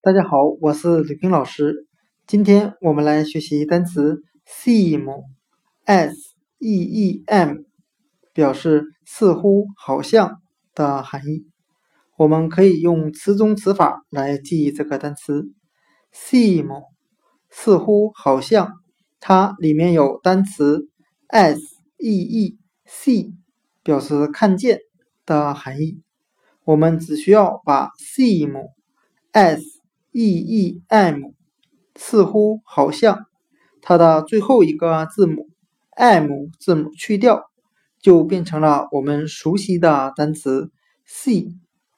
大家好，我是李冰老师。今天我们来学习单词 seem，s e e m，表示似乎、好像的含义。我们可以用词中词法来记忆这个单词 seem，似乎、好像，它里面有单词 s e e see，表示看见的含义。我们只需要把 seem s e e m 似乎好像它的最后一个字母 m 字母去掉，就变成了我们熟悉的单词 see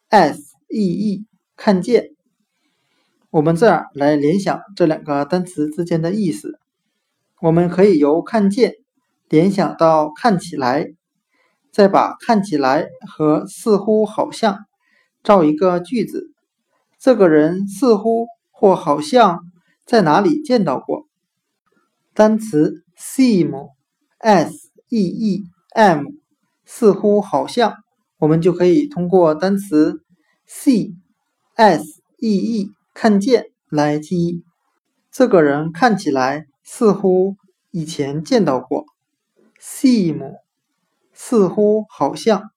s e e 看见。我们这儿来联想这两个单词之间的意思，我们可以由看见联想到看起来，再把看起来和似乎好像造一个句子。这个人似乎或好像在哪里见到过。单词 seem，s e e m，似乎好像，我们就可以通过单词 see，s e e 看见来记忆。这个人看起来似乎以前见到过。seem，似乎好像。